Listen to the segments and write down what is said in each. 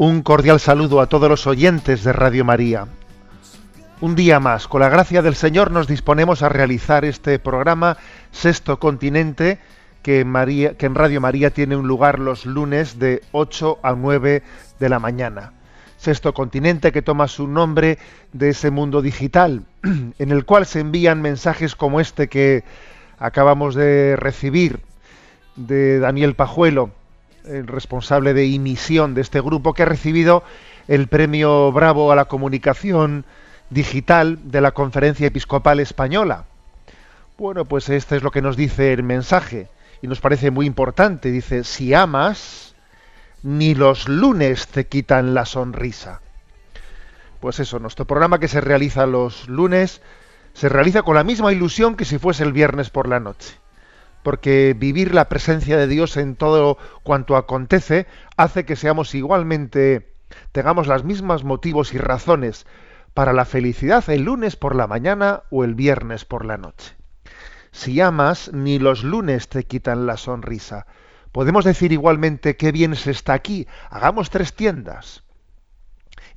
Un cordial saludo a todos los oyentes de Radio María. Un día más, con la gracia del Señor, nos disponemos a realizar este programa Sexto Continente, que en, Radio María tiene un lugar los lunes de 8 a 9 de la mañana. Sexto Continente que toma su nombre de ese mundo digital, en el cual se envían mensajes como este que acabamos de recibir de Daniel Pajuelo, el responsable de emisión de este grupo, que ha recibido el premio Bravo a la comunicación digital de la Conferencia Episcopal Española. Bueno, pues este es lo que nos dice el mensaje y nos parece muy importante. Dice, si amas, ni los lunes te quitan la sonrisa. Pues eso, nuestro programa que se realiza los lunes se realiza con la misma ilusión que si fuese el viernes por la noche porque vivir la presencia de Dios en todo cuanto acontece hace que seamos igualmente, tengamos las mismas motivos y razones para la felicidad el lunes por la mañana o el viernes por la noche. Si amas, ni los lunes te quitan la sonrisa. Podemos decir igualmente qué bien se está aquí. Hagamos tres tiendas.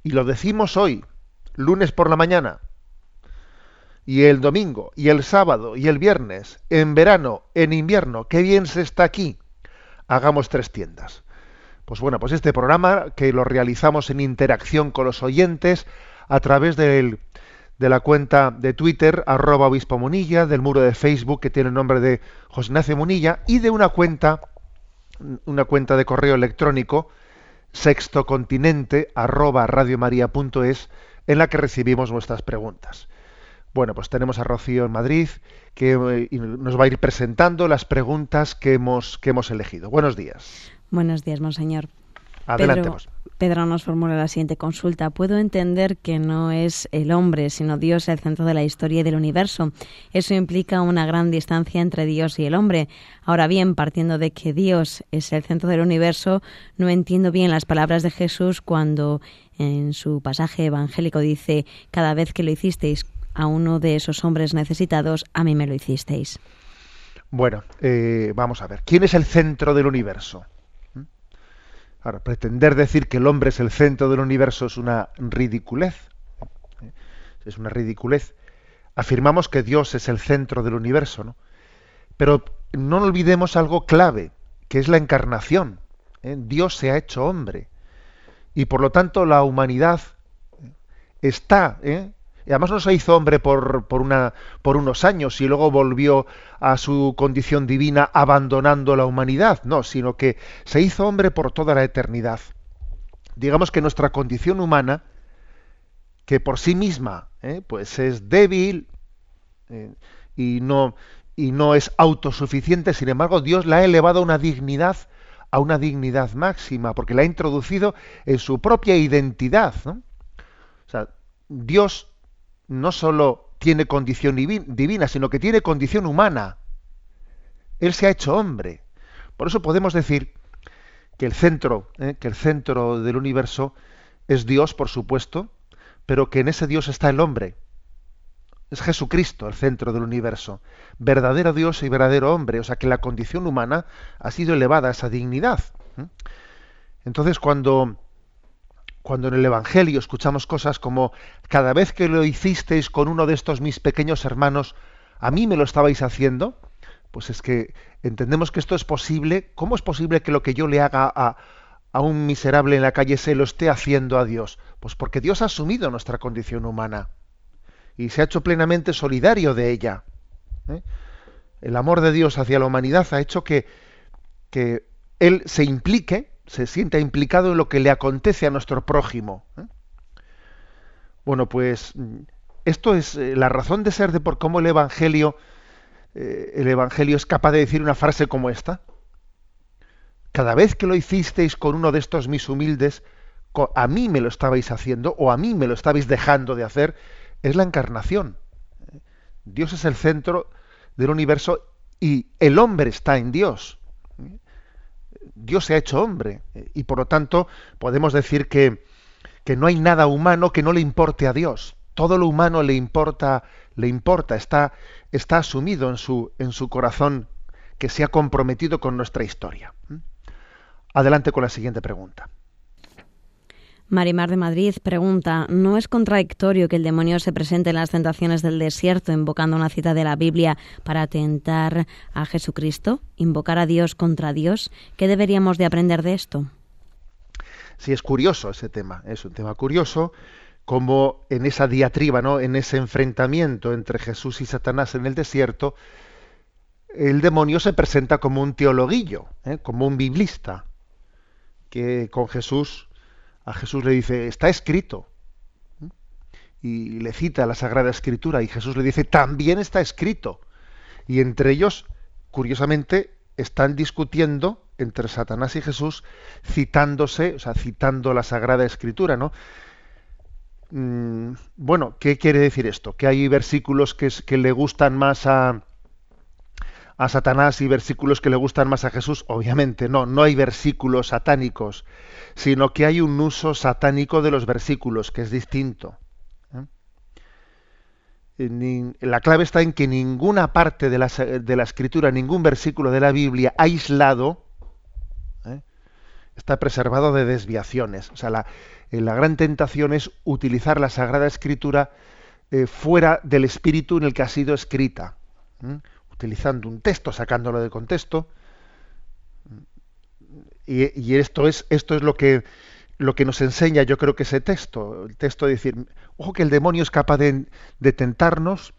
Y lo decimos hoy, lunes por la mañana, y el domingo, y el sábado, y el viernes, en verano, en invierno, qué bien se está aquí. Hagamos tres tiendas. Pues bueno, pues este programa que lo realizamos en interacción con los oyentes a través de la cuenta de Twitter, arroba obispo Munilla, del muro de Facebook que tiene el nombre de José Ignacio Munilla, y de una cuenta, una cuenta de correo electrónico, sextocontinente, arroba radiomaria.es, en la que recibimos nuestras preguntas. Bueno, pues tenemos a Rocío en Madrid, que eh, nos va a ir presentando las preguntas que hemos, que hemos elegido. Buenos días. Buenos días, Monseñor. Adelante. Pedro. Pedro nos formula la siguiente consulta. Puedo entender que no es el hombre, sino Dios el centro de la historia y del universo. Eso implica una gran distancia entre Dios y el hombre. Ahora bien, partiendo de que Dios es el centro del universo, no entiendo bien las palabras de Jesús cuando en su pasaje evangélico dice, cada vez que lo hicisteis a uno de esos hombres necesitados, a mí me lo hicisteis. Bueno, eh, vamos a ver. ¿Quién es el centro del universo? ¿Mm? Ahora, pretender decir que el hombre es el centro del universo es una ridiculez. ¿eh? Es una ridiculez. Afirmamos que Dios es el centro del universo, ¿no? Pero no olvidemos algo clave, que es la encarnación. ¿eh? Dios se ha hecho hombre. Y por lo tanto la humanidad está, ¿eh? Además no se hizo hombre por, por, una, por unos años y luego volvió a su condición divina abandonando la humanidad, no, sino que se hizo hombre por toda la eternidad. Digamos que nuestra condición humana, que por sí misma ¿eh? pues es débil eh, y, no, y no es autosuficiente, sin embargo Dios la ha elevado a una dignidad a una dignidad máxima, porque la ha introducido en su propia identidad. ¿no? O sea, Dios no solo tiene condición divi- divina, sino que tiene condición humana. Él se ha hecho hombre. Por eso podemos decir que el centro, ¿eh? que el centro del universo es Dios, por supuesto, pero que en ese Dios está el hombre. Es Jesucristo el centro del universo, verdadero Dios y verdadero hombre, o sea que la condición humana ha sido elevada a esa dignidad. ¿eh? Entonces cuando cuando en el Evangelio escuchamos cosas como cada vez que lo hicisteis con uno de estos mis pequeños hermanos, a mí me lo estabais haciendo, pues es que entendemos que esto es posible. ¿Cómo es posible que lo que yo le haga a, a un miserable en la calle se lo esté haciendo a Dios? Pues porque Dios ha asumido nuestra condición humana y se ha hecho plenamente solidario de ella. ¿eh? El amor de Dios hacia la humanidad ha hecho que, que Él se implique, se sienta implicado en lo que le acontece a nuestro prójimo. ¿eh? Bueno, pues esto es eh, la razón de ser de por cómo el Evangelio, el Evangelio es capaz de decir una frase como esta. Cada vez que lo hicisteis con uno de estos mis humildes, a mí me lo estabais haciendo o a mí me lo estabais dejando de hacer, es la encarnación. Dios es el centro del universo y el hombre está en Dios. Dios se ha hecho hombre y por lo tanto podemos decir que, que no hay nada humano que no le importe a Dios. Todo lo humano le importa, le importa, está, está asumido en su, en su corazón que se ha comprometido con nuestra historia. Adelante con la siguiente pregunta. Marimar de Madrid pregunta, ¿no es contradictorio que el demonio se presente en las tentaciones del desierto invocando una cita de la Biblia para tentar a Jesucristo? ¿Invocar a Dios contra Dios? ¿Qué deberíamos de aprender de esto? Sí, es curioso ese tema, es un tema curioso, como en esa diatriba, ¿no? en ese enfrentamiento entre Jesús y Satanás en el desierto, el demonio se presenta como un teologuillo, ¿eh? como un biblista, que con Jesús a Jesús le dice, está escrito. Y le cita la Sagrada Escritura y Jesús le dice, también está escrito. Y entre ellos, curiosamente, están discutiendo entre Satanás y Jesús, citándose, o sea, citando la Sagrada Escritura, ¿no? Mm, bueno, ¿qué quiere decir esto? Que hay versículos que, que le gustan más a, a Satanás y versículos que le gustan más a Jesús? Obviamente no, no hay versículos satánicos, sino que hay un uso satánico de los versículos, que es distinto. ¿eh? La clave está en que ninguna parte de la, de la, escritura, ningún versículo de la Biblia aislado, ¿eh? está preservado de desviaciones. O sea, la, eh, la, gran tentación es utilizar la Sagrada Escritura fuera del espíritu en el que ha sido escrita utilizando un texto, sacándolo de contexto. Y, esto es, esto es lo que, lo que nos enseña, yo creo que ese texto, el texto de decir, ojo que el demonio es capaz de, tentarnos,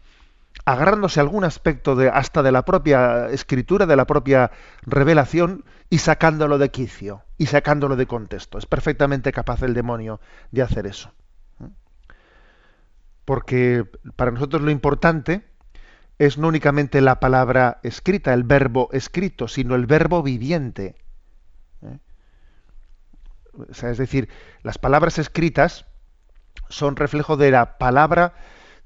agarrándose a algún aspecto de, hasta de la propia escritura, de la propia revelación, y sacándolo de quicio, y sacándolo de contexto. Es perfectamente capaz el demonio de hacer eso. Porque para nosotros lo importante es no únicamente la palabra escrita, el verbo escrito, sino el verbo viviente. ¿eh? es decir, las palabras escritas son reflejo de la palabra,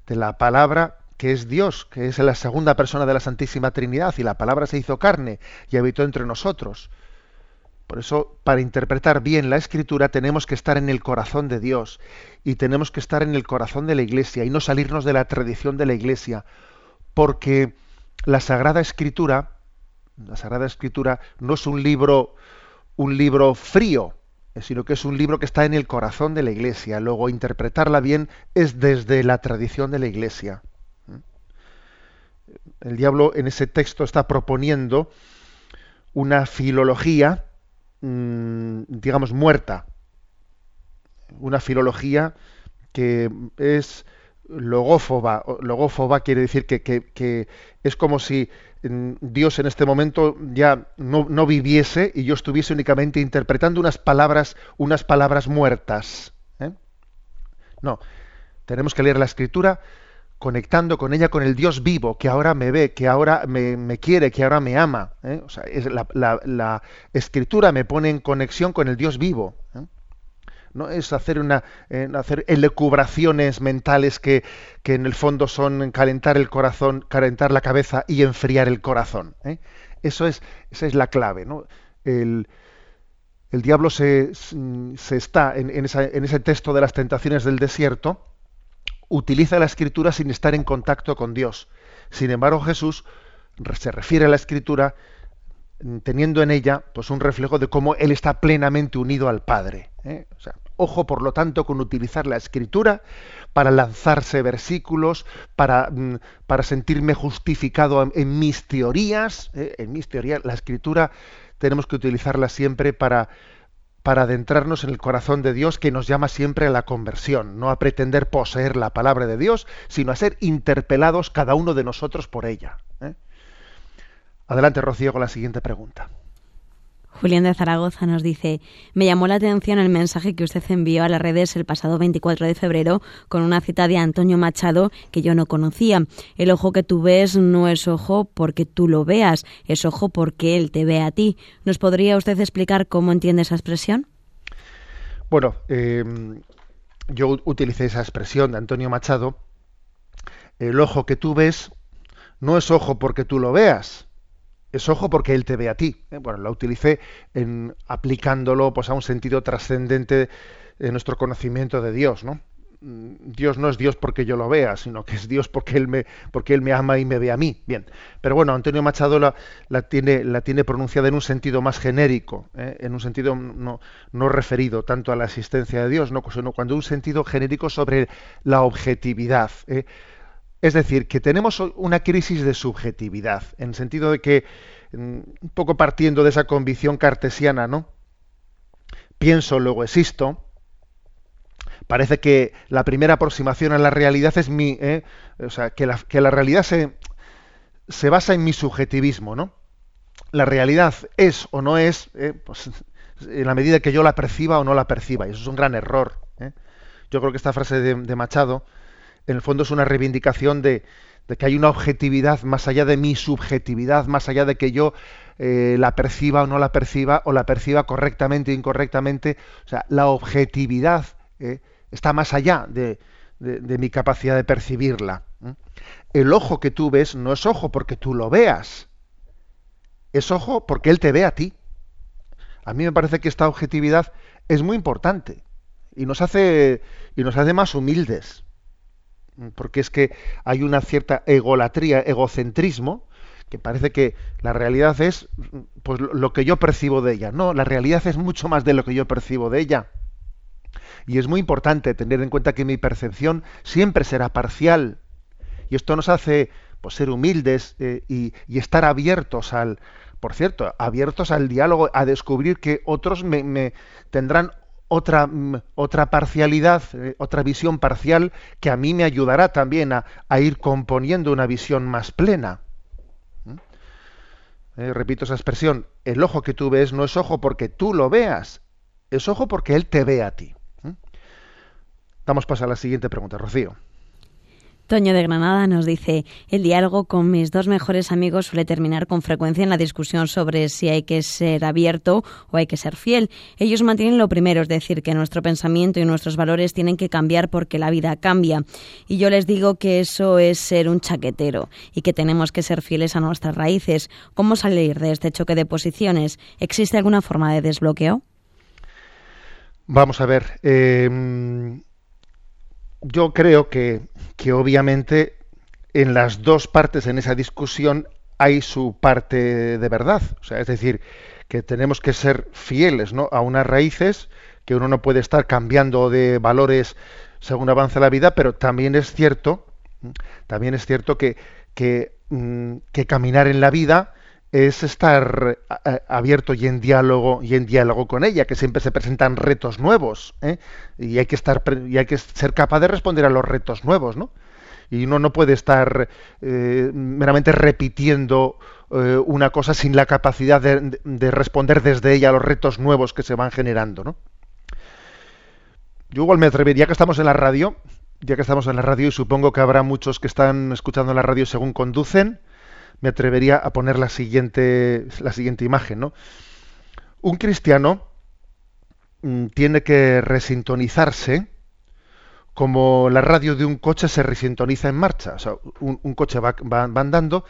de la palabra que es Dios, que es la segunda persona de la Santísima Trinidad, y la palabra se hizo carne y habitó entre nosotros. Por eso, para interpretar bien la escritura, tenemos que estar en el corazón de Dios y tenemos que estar en el corazón de la Iglesia y no salirnos de la tradición de la Iglesia porque la Sagrada Escritura, la Sagrada Escritura no es un libro, un libro frío, sino que es un libro que está en el corazón de la Iglesia. Luego, interpretarla bien es desde la tradición de la Iglesia. El diablo en ese texto está proponiendo una filología, mm, digamos, muerta. Una filología que es logófoba. Quiere decir que, es como si mm, Dios en este momento ya no, viviese y yo estuviese únicamente interpretando unas palabras, unas palabras muertas. ¿eh? No, tenemos que leer la escritura conectando con ella con el Dios vivo, que ahora me ve, que ahora me, quiere, que ahora me ama. ¿eh? O sea, la, la, escritura me pone en conexión con el Dios vivo. ¿eh? No es hacer una hacer elucubraciones mentales que, en el fondo son calentar el corazón, calentar la cabeza y enfriar el corazón. ¿eh? Eso es, esa es la clave. ¿no? El, el diablo se, se está en, en, en, ese texto de las tentaciones del desierto, utiliza la escritura sin estar en contacto con Dios. Sin embargo, Jesús se refiere a la escritura teniendo en ella pues un reflejo de cómo él está plenamente unido al Padre. ¿eh? ojo, por lo tanto, con utilizar la escritura para lanzarse versículos, para, mm, para sentirme justificado en, mis teorías. ¿eh? En mis teorías, la escritura tenemos que utilizarla siempre para, para adentrarnos en el corazón de Dios que nos llama siempre a la conversión, no a pretender poseer la palabra de Dios, sino a ser interpelados cada uno de nosotros por ella. ¿Eh? Adelante, Rocío, con la siguiente pregunta. Julián de Zaragoza nos dice, me llamó la atención el mensaje que usted envió a las redes el pasado 24 de febrero con una cita de Antonio Machado que yo no conocía. El ojo que tú ves no es ojo porque tú lo veas, es ojo porque él te ve a ti. ¿Nos podría usted explicar cómo entiende esa expresión? Bueno, em, yo utilicé esa expresión de Antonio Machado. El ojo que tú ves no es ojo porque tú lo veas, es ojo porque él te ve a ti. ¿eh? Bueno, la utilicé en, aplicándolo pues, a un sentido trascendente de nuestro conocimiento de Dios, ¿no? Mm, Dios no es Dios porque yo lo vea, sino que es Dios porque Él me, porque él me ama y me ve a mí. Bien. Pero bueno, Antonio Machado la, tiene, pronunciada en un sentido más genérico, ¿eh? en un sentido no, referido tanto a la existencia de Dios, ¿no? sino cuando un sentido genérico sobre la objetividad. ¿eh? Es decir, que tenemos una crisis de subjetividad, en el sentido de que, mm, un poco partiendo de esa convicción cartesiana, ¿no? Pienso, luego existo. Parece que la primera aproximación a la realidad es mi. ¿eh? O sea, que la, que la realidad se, se, basa en mi subjetivismo, ¿no? La realidad es o no es, ¿eh? pues, en la medida que yo la perciba o no la perciba. Y eso es un gran error. ¿eh? Yo creo que esta frase de Machado en el fondo es una reivindicación de, que hay una objetividad más allá de mi subjetividad, más allá de que yo eh, la perciba o no la perciba, o la perciba correctamente o incorrectamente. O sea, la objetividad eh, está más allá de, mi capacidad de percibirla. El ojo que tú ves no es ojo porque tú lo veas, es ojo porque él te ve a ti. A mí me parece que esta objetividad es muy importante y nos hace, y nos hace más humildes porque es que hay una cierta egolatría, egocentrismo, que parece que la realidad es pues lo que yo percibo de ella. No, la realidad es mucho más de lo que yo percibo de ella. Y es muy importante tener en cuenta que mi percepción siempre será parcial. Y esto nos hace pues, ser humildes eh, y, estar abiertos al, por cierto, abiertos al diálogo, a descubrir que otros me, me tendrán otra, mm, otra parcialidad, eh, otra visión parcial que a mí me ayudará también a, ir componiendo una visión más plena. ¿Mm? Eh, repito esa expresión, el ojo que tú ves no es ojo porque tú lo veas, es ojo porque él te ve a ti. ¿Mm? Damos paso a la siguiente pregunta, Rocío. Toño de Granada nos dice, el diálogo con mis dos mejores amigos suele terminar con frecuencia en la discusión sobre si hay que ser abierto o hay que ser fiel. Ellos mantienen lo primero, es decir, que nuestro pensamiento y nuestros valores tienen que cambiar porque la vida cambia. Y yo les digo que eso es ser un chaquetero y que tenemos que ser fieles a nuestras raíces. ¿Cómo salir de este choque de posiciones? ¿Existe alguna forma de desbloqueo? Vamos a ver. Eh yo creo que, que obviamente en las dos partes en esa discusión hay su parte de verdad. O sea, es decir, que tenemos que ser fieles ¿no? a unas raíces, que uno no puede estar cambiando de valores según avanza la vida, pero también es cierto, también es cierto que, que, mm, que caminar en la vida es estar abierto y en diálogo y en diálogo con ella, que siempre se presentan retos nuevos, ¿eh? y hay que estar y hay que ser capaz de responder a los retos nuevos, ¿no? Y uno no puede estar eh, meramente repitiendo eh, una cosa sin la capacidad de, de, responder desde ella a los retos nuevos que se van generando, ¿no? Yo igual me atrevería, que estamos en la radio, ya que estamos en la radio y supongo que habrá muchos que están escuchando la radio según conducen, me atrevería a poner la siguiente, la siguiente imagen. ¿no? Un cristiano mm, tiene que resintonizarse como la radio de un coche se resintoniza en marcha. O sea, un, coche va, va, andando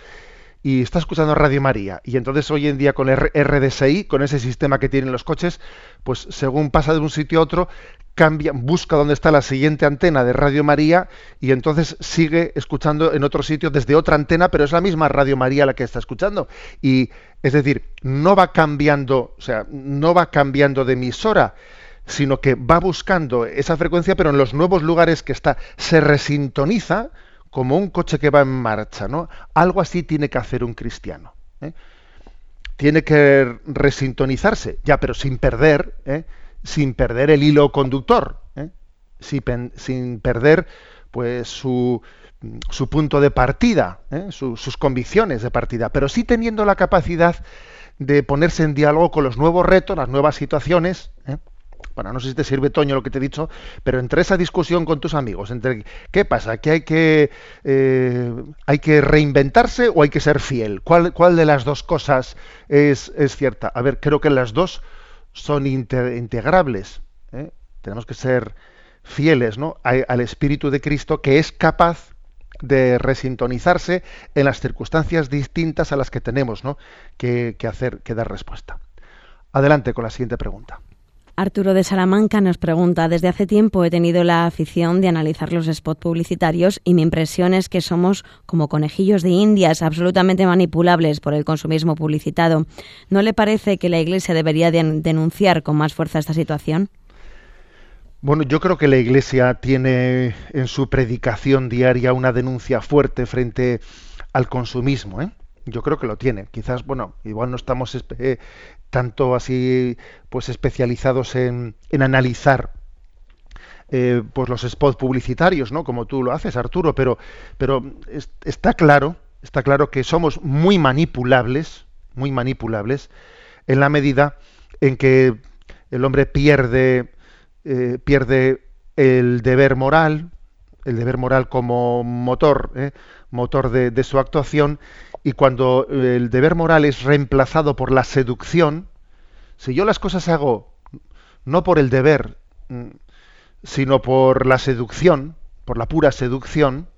y está escuchando Radio María. Y entonces hoy en día con el RDSI, con ese sistema que tienen los coches, pues según pasa de un sitio a otro, cambia, busca dónde está la siguiente antena de Radio María y entonces sigue escuchando en otro sitio desde otra antena, pero es la misma Radio María la que está escuchando. Y es decir, no va cambiando, o sea, no va cambiando de emisora, sino que va buscando esa frecuencia, pero en los nuevos lugares que está, se resintoniza como un coche que va en marcha, ¿no? Algo así tiene que hacer un cristiano. ¿eh? Tiene que resintonizarse, ya, pero sin perder, ¿eh? sin perder el hilo conductor, ¿eh? sin, perder pues su, su punto de partida, sus convicciones de partida, pero sí teniendo la capacidad de ponerse en diálogo con los nuevos retos, las nuevas situaciones. Bueno, no sé si te sirve, Toño, lo que te he dicho, pero entre esa discusión con tus amigos, entre qué pasa, que hay que, eh, hay que reinventarse o hay que ser fiel. ¿Cuál, cuál de las dos cosas es, es, cierta? A ver, creo que las dos son integrables. ¿eh? Tenemos que ser fieles ¿no? al Espíritu de Cristo que es capaz de resintonizarse en las circunstancias distintas a las que tenemos ¿no? que, que hacer, que dar respuesta. Adelante con la siguiente pregunta. Arturo de Salamanca nos pregunta, desde hace tiempo he tenido la afición de analizar los spots publicitarios y mi impresión es que somos como conejillos de indias, absolutamente manipulables por el consumismo publicitado. ¿No le parece que la Iglesia debería denunciar con más fuerza esta situación? Bueno, yo creo que la Iglesia tiene en su predicación diaria una denuncia fuerte frente al consumismo. ¿eh? Yo creo que lo tiene. Quizás, bueno, igual no estamos eh, tanto así pues especializados en, en analizar eh, pues los spots publicitarios, ¿no? Como tú lo haces, Arturo, pero, pero está claro, está claro que somos muy manipulables, muy manipulables, en la medida en que el hombre pierde, eh, pierde el deber moral, el deber moral como motor, ¿eh? motor de, de, su actuación, y cuando el deber moral es reemplazado por la seducción, si yo las cosas hago no por el deber, mm, sino por la seducción, por la pura seducción,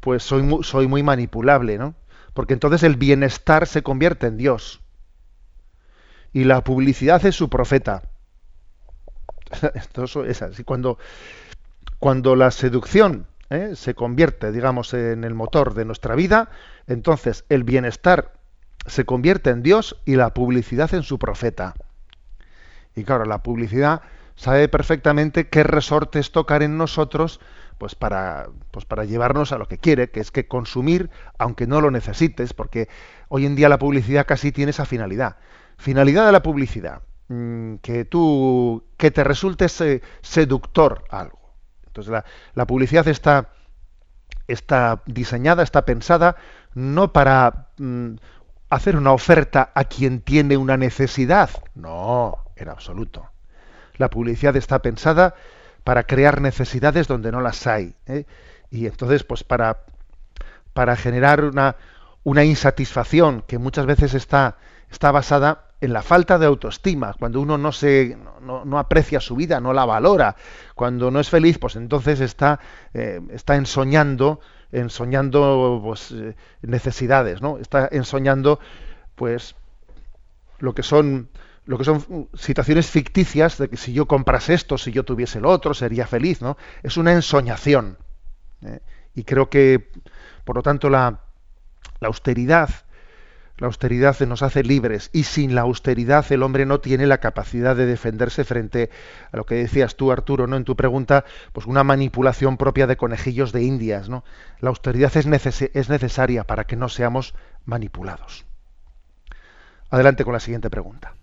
pues soy muy, soy muy manipulable, ¿no? Porque entonces el bienestar se convierte en Dios. Y la publicidad es su profeta. Esto es así. Cuando, cuando la seducción ¿eh? se convierte, digamos, en el motor de nuestra vida, entonces el bienestar se convierte en Dios y la publicidad en su profeta. Y claro, la publicidad sabe perfectamente qué resortes tocar en nosotros pues para, pues para llevarnos a lo que quiere, que es que consumir aunque no lo necesites, porque hoy en día la publicidad casi tiene esa finalidad. Finalidad de la publicidad, mm, que tú, que te resulte seductor algo. Entonces la, publicidad está, está diseñada, está pensada no para mm, hacer una oferta a quien tiene una necesidad. No, en absoluto. La publicidad está pensada para crear necesidades donde no las hay. ¿eh? Y entonces, pues para, para generar una, una insatisfacción que muchas veces está, está basada en la falta de autoestima, cuando uno no se no, no, aprecia su vida, no la valora, cuando no es feliz, pues entonces está, eh, está ensoñando, ensoñando pues, eh, necesidades, ¿no? Está ensoñando pues lo que son lo que son situaciones ficticias de que si yo comprase esto, si yo tuviese lo otro, sería feliz, ¿no? Es una ensoñación. ¿eh? Y creo que, por lo tanto, la, la austeridad la austeridad nos hace libres y sin la austeridad el hombre no tiene la capacidad de defenderse frente a lo que decías tú, Arturo, ¿no? En tu pregunta, pues una manipulación propia de conejillos de indias, ¿no? La austeridad es, es necesaria para que no seamos manipulados. Adelante con la siguiente pregunta.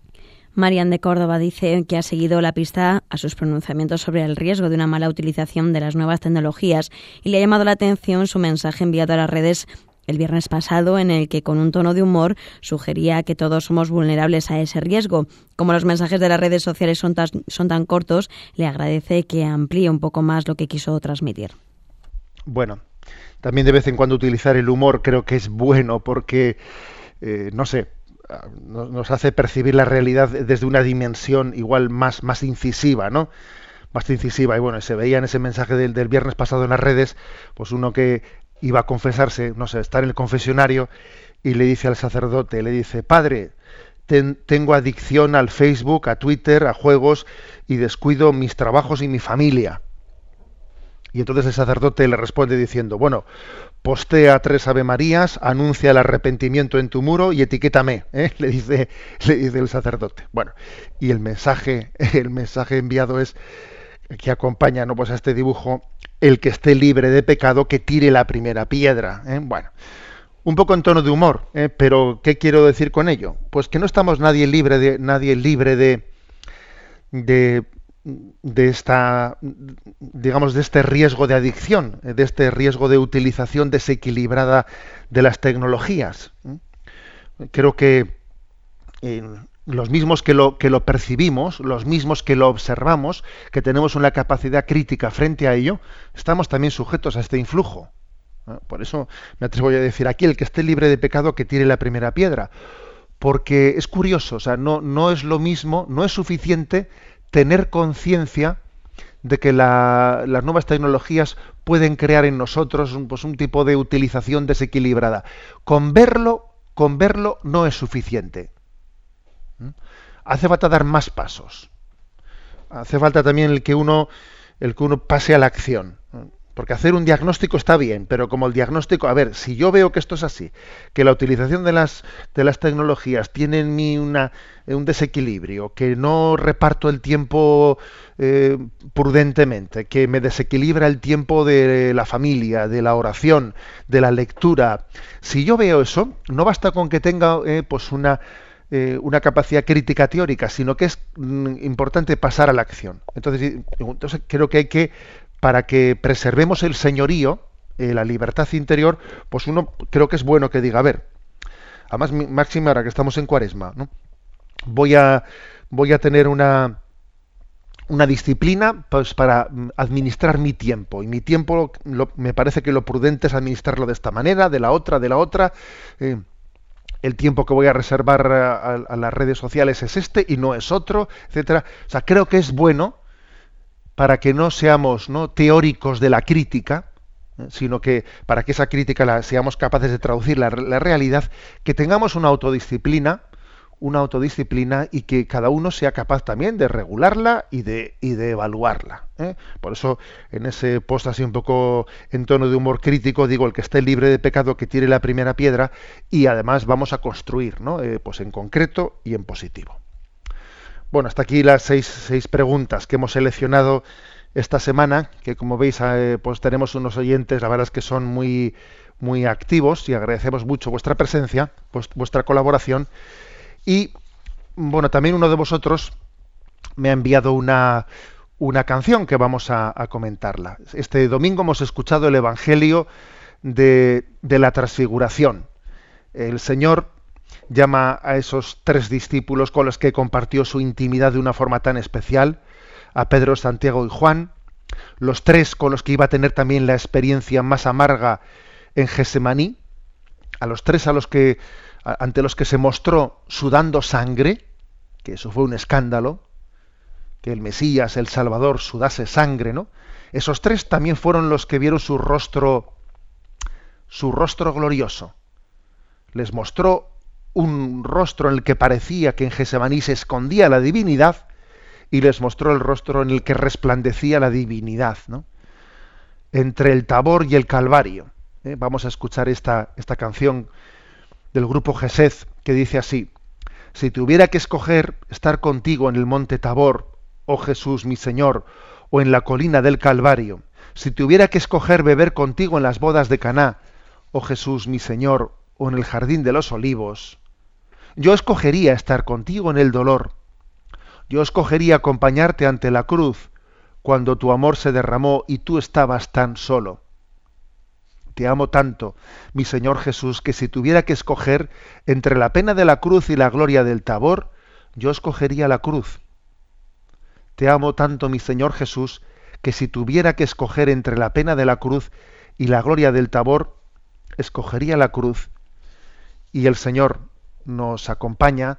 Marian de Córdoba dice que ha seguido la pista a sus pronunciamientos sobre el riesgo de una mala utilización de las nuevas tecnologías y le ha llamado la atención su mensaje enviado a las redes el viernes pasado en el que con un tono de humor sugería que todos somos vulnerables a ese riesgo. Como los mensajes de las redes sociales son tan, cortos, le agradece que amplíe un poco más lo que quiso transmitir. Bueno, también de vez en cuando utilizar el humor creo que es bueno porque, eh, no sé, nos hace percibir la realidad desde una dimensión igual más, incisiva, ¿no? Más incisiva. Y bueno, se veía en ese mensaje del viernes pasado en las redes, pues uno que iba a confesarse, no sé, estar en el confesionario y le dice al sacerdote, le dice, padre, tengo adicción al Facebook, a Twitter, a juegos y descuido mis trabajos y mi familia. Y entonces el sacerdote le responde diciendo, bueno, postea tres Ave Marías, anuncia el arrepentimiento en tu muro y etiquétame, ¿eh? le, dice, le dice el sacerdote. Bueno, y el mensaje, el mensaje enviado es que acompaña ¿no? pues a este dibujo, el que esté libre de pecado, que tire la primera piedra. ¿eh? Bueno, un poco en tono de humor, ¿eh? pero ¿qué quiero decir con ello? Pues que no estamos nadie libre de, nadie libre de, de, de esta digamos de este riesgo de adicción, de este riesgo de utilización desequilibrada de las tecnologías. Creo que los mismos que lo, que lo percibimos, los mismos que lo observamos, que tenemos una capacidad crítica frente a ello, estamos también sujetos a este influjo. Por eso me atrevo a decir aquí, el que esté libre de pecado que tire la primera piedra. Porque es curioso, o sea, no, no es lo mismo, no es suficiente tener conciencia de que las nuevas tecnologías pueden crear en nosotros un, pues, un tipo de utilización desequilibrada. Con verlo, con verlo no es suficiente. Hace falta dar más pasos. Hace falta también el que uno, el que uno pase a la acción. Porque hacer un diagnóstico está bien, pero como el diagnóstico, a ver, si yo veo que esto es así, que la utilización de las, de las tecnologías tiene en mí una, un desequilibrio, que no reparto el tiempo eh, prudentemente, que me desequilibra el tiempo de la familia, de la oración, de la lectura, si yo veo eso, no basta con que tenga eh, pues una eh, una capacidad crítica teórica, sino que es mm, importante pasar a la acción. Entonces, entonces creo que hay que para que preservemos el señorío, eh, la libertad interior, pues uno creo que es bueno que diga, a ver, además máxima ahora que estamos en cuaresma, ¿no? voy a voy a tener una una disciplina pues para mm, administrar mi tiempo y mi tiempo me parece que lo prudente es administrarlo de esta manera de la otra de la otra eh, el tiempo que voy a reservar a, a, las redes sociales es este y no es otro etcétera o sea creo que es bueno para que no seamos ¿no? teóricos de la crítica, ¿eh? sino que para que esa crítica la, seamos capaces de traducir la, la, realidad, que tengamos una autodisciplina, una autodisciplina y que cada uno sea capaz también de regularla y de, y de evaluarla. ¿eh? Por eso, en ese post así un poco en tono de humor crítico, digo, el que esté libre de pecado que tire la primera piedra y además vamos a construir, ¿no? Eh, pues en concreto y en positivo. Bueno, hasta aquí las seis, seis, preguntas que hemos seleccionado esta semana, que como veis, eh, pues tenemos unos oyentes, la verdad es que son muy, muy activos y agradecemos mucho vuestra presencia, vuestra colaboración. Y bueno, también uno de vosotros me ha enviado una, una canción que vamos a, comentarla. Este domingo hemos escuchado el Evangelio de, de la Transfiguración. El Señor llama a esos tres discípulos con los que compartió su intimidad de una forma tan especial, a Pedro, Santiago y Juan, los tres con los que iba a tener también la experiencia más amarga en Gesemaní, a los tres a los que ante los que se mostró sudando sangre, que eso fue un escándalo, que el Mesías, el Salvador, sudase sangre, ¿no? Esos tres también fueron los que vieron su rostro, su rostro glorioso. Les mostró un rostro en el que parecía que en Gesemaní se escondía la divinidad y les mostró el rostro en el que resplandecía la divinidad, ¿no? Entre el Tabor y el Calvario. ¿eh? Vamos a escuchar esta, esta canción del grupo Gesed que dice así: Si tuviera que escoger estar contigo en el monte Tabor, oh Jesús mi Señor, o en la colina del Calvario, si tuviera que escoger beber contigo en las bodas de Caná, oh Jesús mi Señor, o en el jardín de los olivos. Yo escogería estar contigo en el dolor. Yo escogería acompañarte ante la cruz cuando tu amor se derramó y tú estabas tan solo. Te amo tanto, mi Señor Jesús, que si tuviera que escoger entre la pena de la cruz y la gloria del tabor, yo escogería la cruz. Te amo tanto, mi Señor Jesús, que si tuviera que escoger entre la pena de la cruz y la gloria del tabor, escogería la cruz y el Señor nos acompaña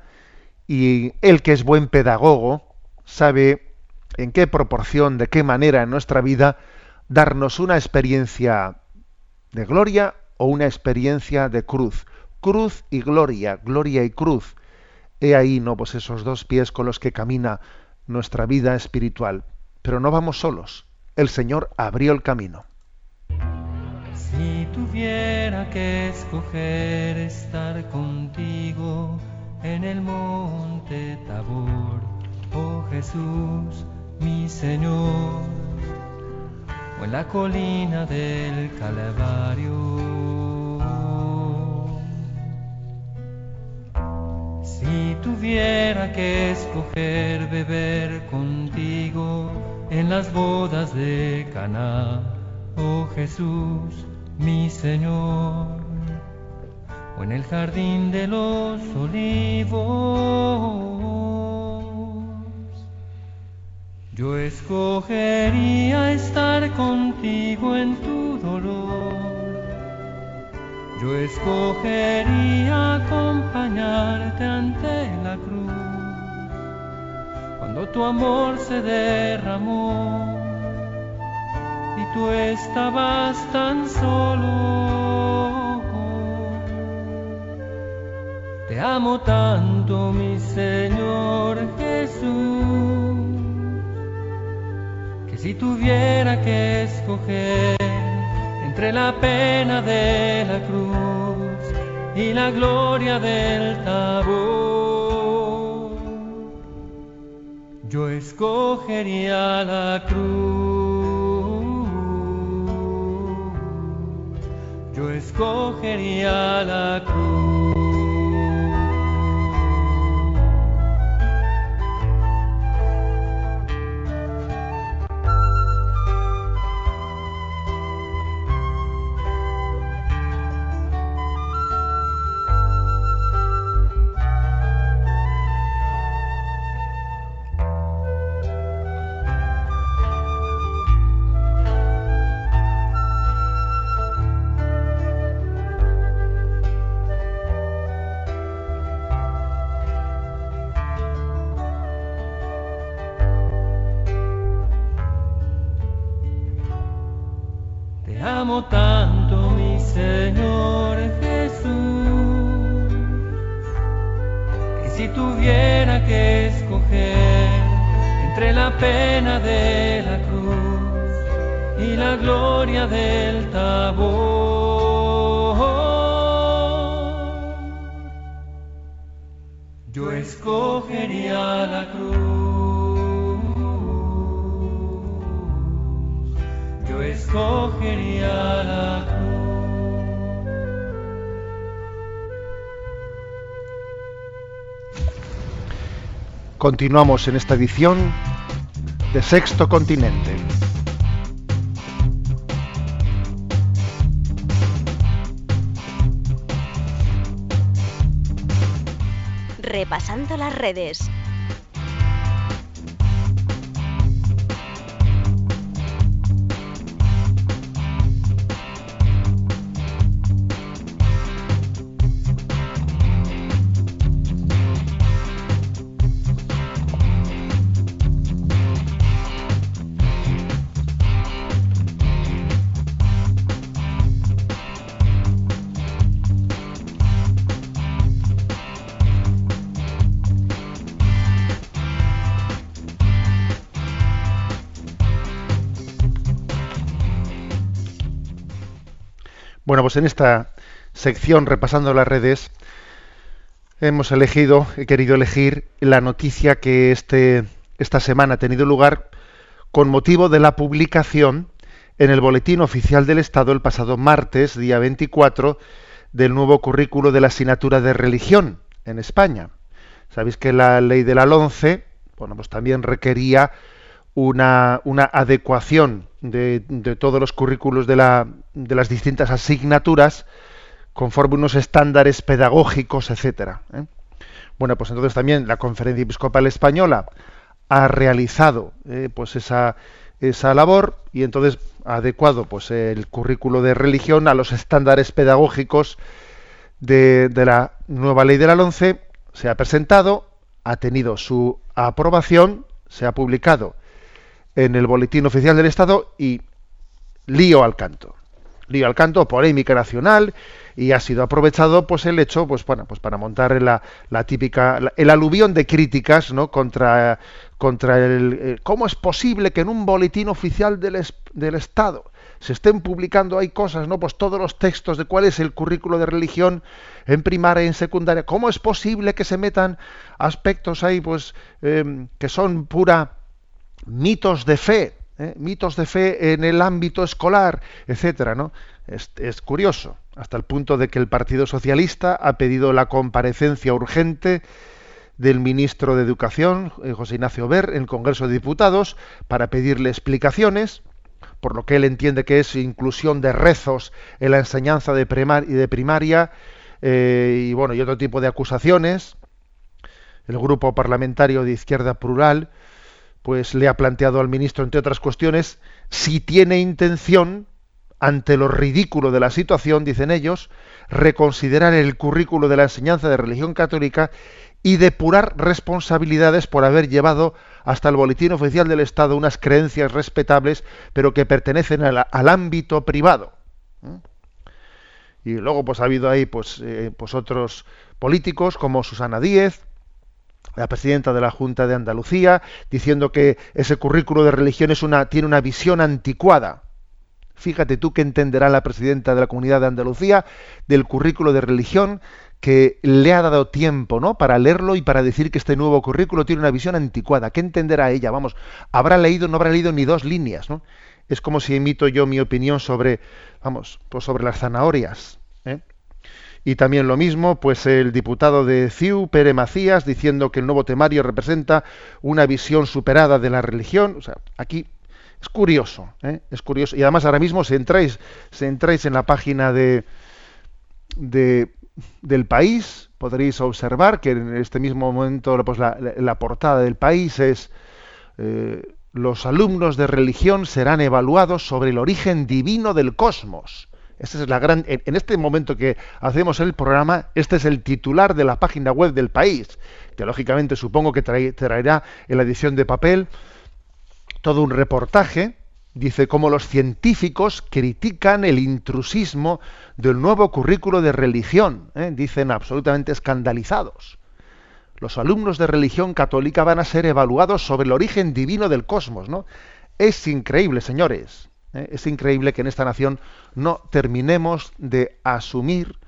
y Él que es buen pedagogo sabe en qué proporción, de qué manera en nuestra vida darnos una experiencia de gloria o una experiencia de cruz. Cruz y gloria, gloria y cruz. He ahí, ¿no? Pues esos dos pies con los que camina nuestra vida espiritual. Pero no vamos solos. El Señor abrió el camino. Si tuviera que escoger estar contigo en el monte Tabor, oh Jesús, mi Señor, o en la colina del Calvario. Si tuviera que escoger beber contigo en las bodas de Caná, oh Jesús, mi Señor, o en el jardín de los olivos, yo escogería estar contigo en tu dolor yo escogería acompañarte ante la cruz cuando tu amor se derramó y tú estabas tan solo. Te amo tanto, mi Señor Jesús, si tuviera que escoger entre la pena de la cruz y la gloria del tabor. Yo escogería la cruz, yo escogería la cruz. Continuamos en esta edición de Sexto Continente. Repasando las redes. Bueno, pues en esta sección, repasando las redes, hemos elegido, he querido elegir la noticia que este, esta semana ha tenido lugar con motivo de la publicación en el Boletín Oficial del Estado el pasado martes, día 24, del nuevo currículo de la asignatura de religión en España. Sabéis que la ley de la LONCE, bueno, pues también requería una, adecuación de, todos los currículos de, la, de, las distintas asignaturas conforme unos estándares pedagógicos, etcétera. ¿eh? Bueno, pues entonces también la Conferencia Episcopal Española ha realizado eh, pues esa, esa labor y entonces ha adecuado pues el currículo de religión a los estándares pedagógicos de, de la nueva ley de la LONCE, se ha presentado, ha tenido su aprobación, se ha publicado en el Boletín Oficial del Estado y lío al canto. Lío al canto, polémica nacional, y ha sido aprovechado pues el hecho pues bueno pues para montar la, la típica el aluvión de críticas no contra contra el eh, cómo es posible que en un boletín oficial del, del estado se estén publicando hay cosas no pues todos los textos de cuál es el currículo de religión en primaria y en secundaria cómo es posible que se metan aspectos ahí pues eh, que son pura mitos de fe, ¿eh? mitos de fe en el ámbito escolar, etcétera, ¿no? Es, curioso, hasta el punto de que el Partido Socialista ha pedido la comparecencia urgente del ministro de Educación, eh, José Ignacio Ver, en el Congreso de Diputados, para pedirle explicaciones, por lo que él entiende que es inclusión de rezos en la enseñanza de, de primaria eh, y bueno y otro tipo de acusaciones. El grupo parlamentario de Izquierda Plural pues le ha planteado al ministro, entre otras cuestiones, si tiene intención, ante lo ridículo de la situación, dicen ellos, reconsiderar el currículo de la enseñanza de religión católica y depurar responsabilidades por haber llevado hasta el boletín oficial del Estado unas creencias respetables, pero que pertenecen al, ámbito privado. ¿Mm? Y luego pues ha habido ahí pues, eh, pues otros políticos como Susana Díez, la presidenta de la Junta de Andalucía, diciendo que ese currículo de religión es una, tiene una visión anticuada. Fíjate tú que entenderá la presidenta de la Comunidad de Andalucía del currículo de religión que le ha dado tiempo, ¿no? Para leerlo y para decir que este nuevo currículo tiene una visión anticuada. ¿Qué entenderá ella? Vamos, habrá leído, no habrá leído ni dos líneas, ¿no? Es como si emito yo mi opinión sobre, vamos, pues sobre las zanahorias. ¿eh? Y también lo mismo, pues el diputado de CIU, Pere Macías, diciendo que el nuevo temario representa una visión superada de la religión. O sea, aquí es curioso, ¿eh? es curioso. Y además ahora mismo si entráis, si entráis en la página de, de del país, podréis observar que en este mismo momento pues la, portada del país es eh, los alumnos de religión serán evaluados sobre el origen divino del cosmos. Es la gran, en, este momento que hacemos el programa, este es el titular de la página web del país, que lógicamente supongo que traerá en la edición de papel todo un reportaje dice cómo los científicos critican el intrusismo del nuevo currículo de religión, ¿eh? dicen absolutamente escandalizados. Los alumnos de religión católica van a ser evaluados sobre el origen divino del cosmos, ¿no? Es increíble, señores. ¿Eh? Es increíble que en esta nación no terminemos de asumir,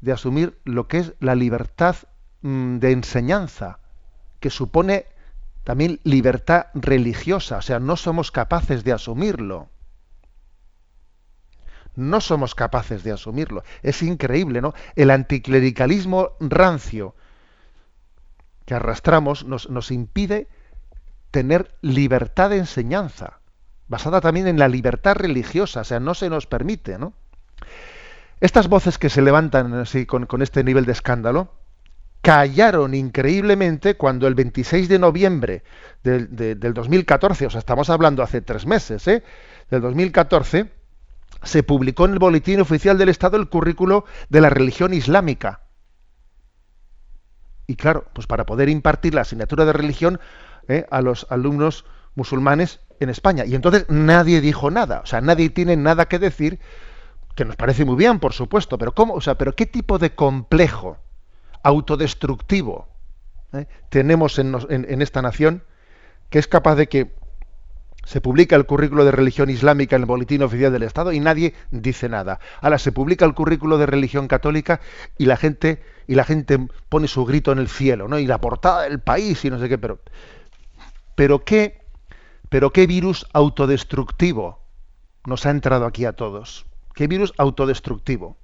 de asumir lo que es la libertad mm, de enseñanza, que supone también libertad religiosa, o sea, no somos capaces de asumirlo. No somos capaces de asumirlo. Es increíble, ¿no? El anticlericalismo rancio que arrastramos nos, nos impide tener libertad de enseñanza, basada también en la libertad religiosa, o sea, no se nos permite, ¿no? Estas voces que se levantan así con, este nivel de escándalo, callaron increíblemente cuando el 26 de noviembre del, 2014, o sea, estamos hablando hace tres meses, ¿eh? del 2014, se publicó en el Boletín Oficial del Estado el currículo de la religión islámica. Y claro, pues para poder impartir la asignatura de religión ¿eh? a los alumnos musulmanes en España. Y entonces nadie dijo nada, o sea, nadie tiene nada que decir, que nos parece muy bien, por supuesto, pero ¿cómo? O sea, pero ¿qué tipo de complejo? autodestructivo ¿eh? tenemos en, esta nación que es capaz de que se publica el currículo de religión islámica en el boletín oficial del Estado y nadie dice nada. Ahora se publica el currículo de religión católica y la gente y la gente pone su grito en el cielo, ¿no? Y la portada del país y no sé qué, pero pero qué pero qué virus autodestructivo nos ha entrado aquí a todos. ¿Qué virus autodestructivo?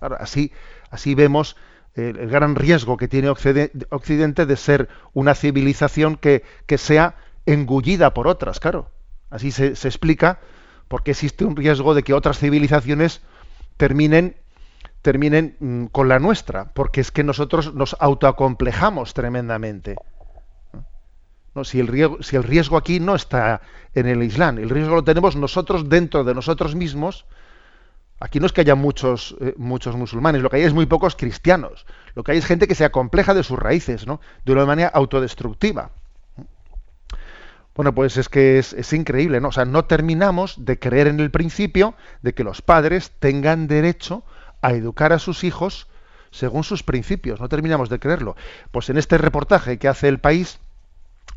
Así así vemos el, gran riesgo que tiene Occidente de ser una civilización que, sea engullida por otras, claro. Así se, explica porque existe un riesgo de que otras civilizaciones terminen terminen mm, con la nuestra, porque es que nosotros nos autoacomplejamos tremendamente. Si, el riesgo, aquí no está en el Islam, el riesgo lo tenemos nosotros dentro de nosotros mismos, Aquí no es que haya muchos, eh, muchos musulmanes, lo que hay es muy pocos cristianos. Lo que hay es gente que se acompleja de sus raíces, ¿no? De una manera autodestructiva. Bueno, pues es que es, increíble, ¿no? O sea, no terminamos de creer en el principio de que los padres tengan derecho a educar a sus hijos según sus principios. No terminamos de creerlo. Pues en este reportaje que hace el país,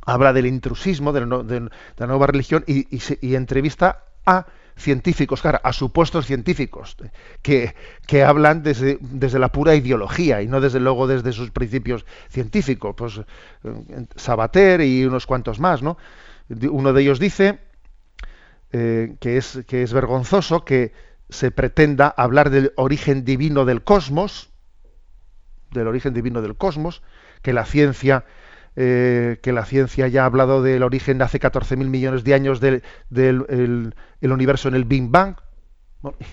habla del intrusismo de la, nueva religión y, y entrevista a científicos, claro, a supuestos científicos, que, que hablan desde, desde, la pura ideología y no desde luego desde sus principios científicos, pues eh, Sabater y unos cuantos más, ¿no? Uno de ellos dice eh, que, es, que es vergonzoso que se pretenda hablar del origen divino del cosmos, del origen divino del cosmos, que la ciencia eh, que la ciencia ya ha hablado del origen de hace 14.000 millones de años del, el, universo en el Big Bang,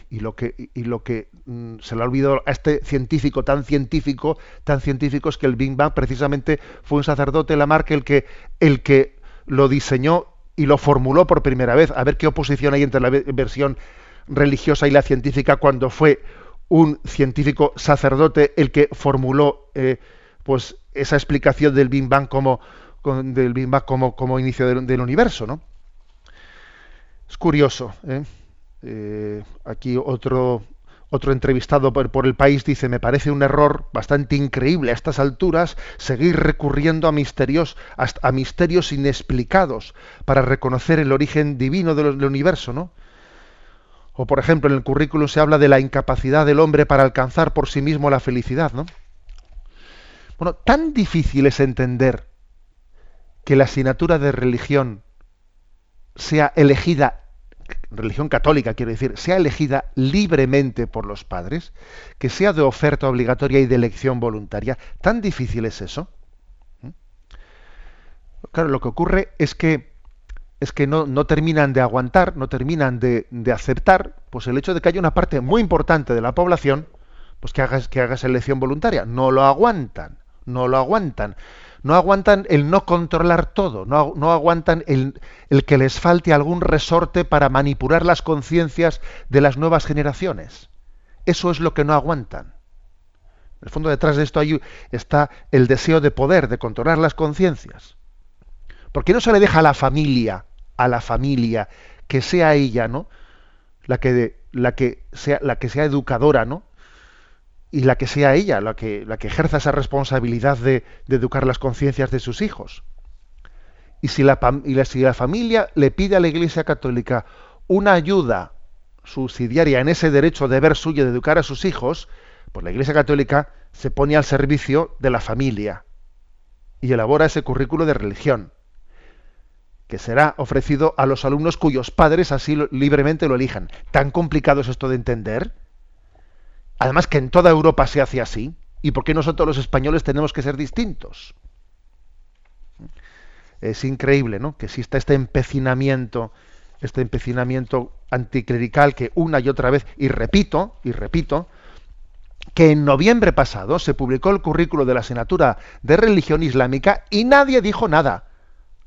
y lo que, y lo que mm, se le ha olvidado a este científico tan científico, tan científico es que el Big Bang precisamente fue un sacerdote Lamarck el que, el que lo diseñó y lo formuló por primera vez. A ver qué oposición hay entre la versión religiosa y la científica cuando fue un científico sacerdote el que formuló eh, pues esa explicación del Big Bang como, del Big Bang como, como inicio del, universo, ¿no? Es curioso. ¿eh? Eh, aquí otro, otro entrevistado por, el país dice, me parece un error bastante increíble a estas alturas seguir recurriendo a misterios, a misterios inexplicados para reconocer el origen divino del, universo, ¿no? O por ejemplo, en el currículum se habla de la incapacidad del hombre para alcanzar por sí mismo la felicidad, ¿no? Bueno, tan difícil es entender que la asignatura de religión sea elegida religión católica, quiero decir, sea elegida libremente por los padres, que sea de oferta obligatoria y de elección voluntaria. ¿Tan difícil es eso? ¿Mm? Claro, lo que ocurre es que es que no, no terminan de aguantar, no terminan de, de, aceptar, pues el hecho de que haya una parte muy importante de la población, pues que hagas, que hagas elección voluntaria. No lo aguantan, no lo aguantan no aguantan el no controlar todo, no, no aguantan el, el, que les falte algún resorte para manipular las conciencias de las nuevas generaciones. Eso es lo que no aguantan. En el fondo detrás de esto hay, está el deseo de poder, de controlar las conciencias. ¿Por qué no se le deja a la familia, a la familia, que sea ella, ¿no? La que, la que sea, la que sea educadora, ¿no? Y la que sea ella la que, la que ejerza esa responsabilidad de, educar las conciencias de sus hijos. Y si la, y si la familia le pide a la Iglesia Católica una ayuda subsidiaria en ese derecho de ver suyo de educar a sus hijos, pues la Iglesia Católica se pone al servicio de la familia y elabora ese currículo de religión, que será ofrecido a los alumnos cuyos padres así libremente lo elijan. ¿Tan complicado es esto de entender? Además que en toda Europa se hace así. ¿Y por qué nosotros los españoles tenemos que ser distintos? Es increíble, ¿no? Que exista este empecinamiento, este empecinamiento anticlerical que una y otra vez, y repito, y repito, que en noviembre pasado se publicó el currículo de la asignatura de religión islámica y nadie dijo nada.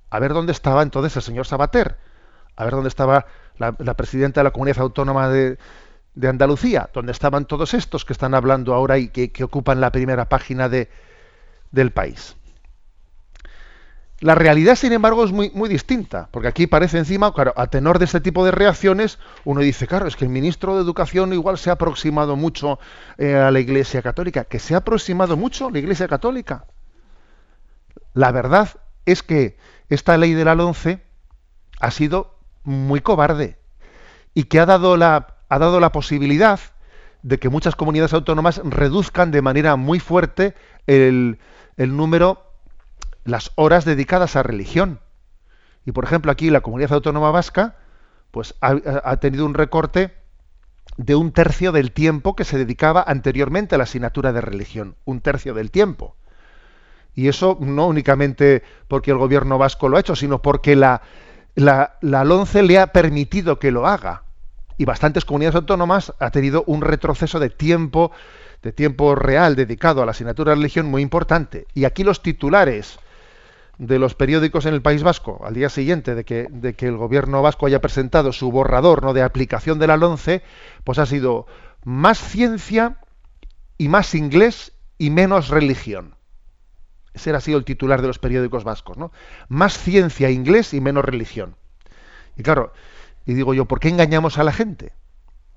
A ver dónde estaba entonces el señor Sabater. A ver dónde estaba la, la presidenta de la comunidad autónoma de, de Andalucía, donde estaban todos estos que están hablando ahora y que, ocupan la primera página de, del país. La realidad, sin embargo, es muy, muy distinta, porque aquí parece encima, claro, a tenor de este tipo de reacciones, uno dice, claro, es que el ministro de Educación igual se ha aproximado mucho eh, a la Iglesia Católica, que se ha aproximado mucho a la Iglesia Católica. La verdad es que esta ley de la 11 ha sido muy cobarde y que ha dado la ha dado la posibilidad de que muchas comunidades autónomas reduzcan de manera muy fuerte el, número, las horas dedicadas a religión. Y por ejemplo, aquí la comunidad autónoma vasca, pues ha, tenido un recorte de un tercio del tiempo que se dedicaba anteriormente a la asignatura de religión. Un tercio del tiempo. Y eso no únicamente porque el gobierno vasco lo ha hecho, sino porque la, la, la LONCE le ha permitido que lo haga y bastantes comunidades autónomas ha tenido un retroceso de tiempo de tiempo real dedicado a la asignatura de religión muy importante. Y aquí los titulares de los periódicos en el País Vasco, al día siguiente de que, de que el gobierno vasco haya presentado su borrador ¿no? de aplicación de la LONCE, pues ha sido más ciencia y más inglés y menos religión. Ese era sido el titular de los periódicos vascos, ¿no? Más ciencia, inglés y menos religión. Y claro, y digo yo, ¿por qué engañamos a la gente?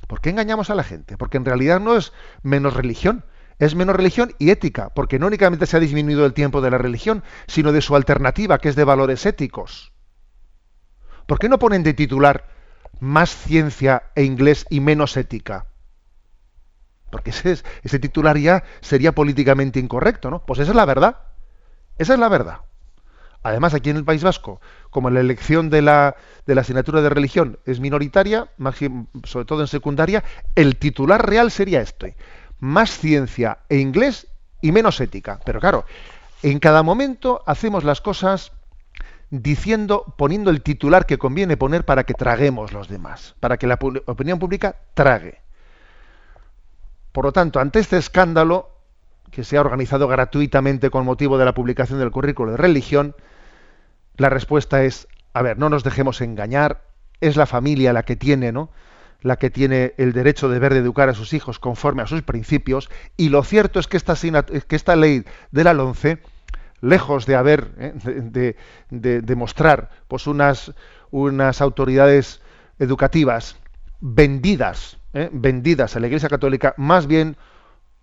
¿Por qué engañamos a la gente? Porque en realidad no es menos religión, es menos religión y ética, porque no únicamente se ha disminuido el tiempo de la religión, sino de su alternativa, que es de valores éticos. ¿Por qué no ponen de titular más ciencia e inglés y menos ética? Porque ese, ese titular ya sería políticamente incorrecto, ¿no? Pues esa es la verdad. Esa es la verdad. Además, aquí en el País Vasco, como la elección de la, de la asignatura de religión es minoritaria, sobre todo en secundaria, el titular real sería este. Más ciencia e inglés y menos ética. Pero claro, en cada momento hacemos las cosas diciendo, poniendo el titular que conviene poner para que traguemos los demás, para que la opinión pública trague. Por lo tanto, ante este escándalo que se ha organizado gratuitamente con motivo de la publicación del currículo de religión, la respuesta es, a ver, no nos dejemos engañar, es la familia la que tiene, ¿no? la que tiene el derecho de ver de educar a sus hijos conforme a sus principios, y lo cierto es que esta, que esta ley de la LONCE, lejos de haber, ¿eh? de, de, mostrar pues unas, unas autoridades educativas vendidas, ¿eh? vendidas a la Iglesia Católica, más bien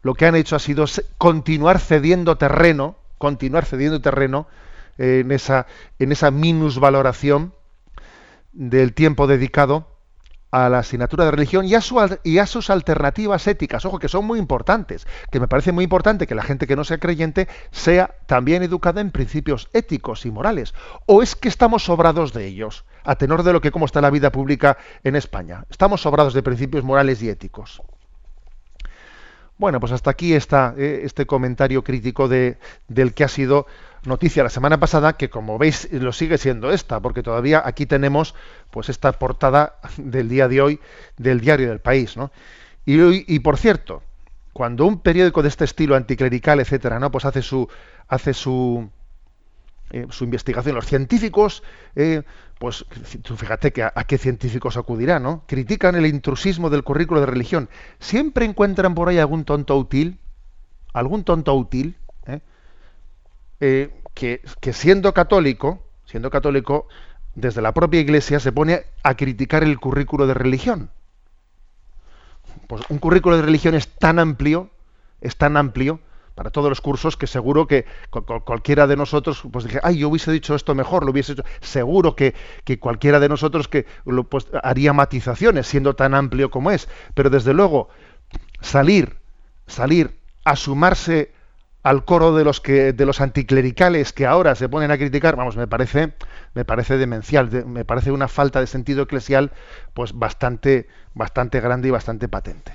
lo que han hecho ha sido continuar cediendo terreno, continuar cediendo terreno en esa, en esa minusvaloración del tiempo dedicado a la asignatura de religión y a, y a, sus alternativas éticas, ojo, que son muy importantes, que me parece muy importante que la gente que no sea creyente sea también educada en principios éticos y morales. ¿O es que estamos sobrados de ellos, a tenor de lo que cómo está la vida pública en España? Estamos sobrados de principios morales y éticos. Bueno, pues hasta aquí está eh, este comentario crítico de, del que ha sido noticia la semana pasada, que como veis lo sigue siendo esta, porque todavía aquí tenemos pues esta portada del día de hoy del diario del país, ¿no? Y, y por cierto, cuando un periódico de este estilo anticlerical, etcétera, ¿no? Pues hace su hace su eh, su investigación. Los científicos, eh, pues fíjate que a, qué científicos acudirán, ¿no? Critican el intrusismo del currículo de religión. Siempre encuentran por ahí algún tonto útil, algún tonto útil, ¿eh? que, que, siendo católico, siendo católico, desde la propia Iglesia se pone a criticar el currículo de religión. Pues un currículo de religión es tan amplio, es tan amplio para todos los cursos que seguro que cualquiera de nosotros pues dije ay yo hubiese dicho esto mejor lo hubiese hecho seguro que, cualquiera de nosotros que pues, haría matizaciones siendo tan amplio como es. Pero desde luego salir salir a sumarse al coro de los que de los anticlericales que ahora se ponen a criticar vamos me parece me parece demencial me parece una falta de sentido eclesial pues bastante bastante grande y bastante patente.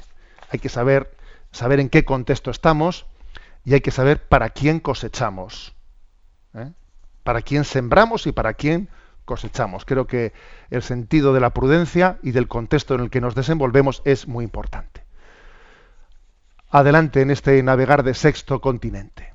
Hay que saber saber en qué contexto estamos y hay que saber para quién cosechamos. ¿eh? Para quién sembramos y para quién cosechamos. Creo que el sentido de la prudencia y del contexto en el que nos desenvolvemos es muy importante. Adelante en este navegar de sexto continente.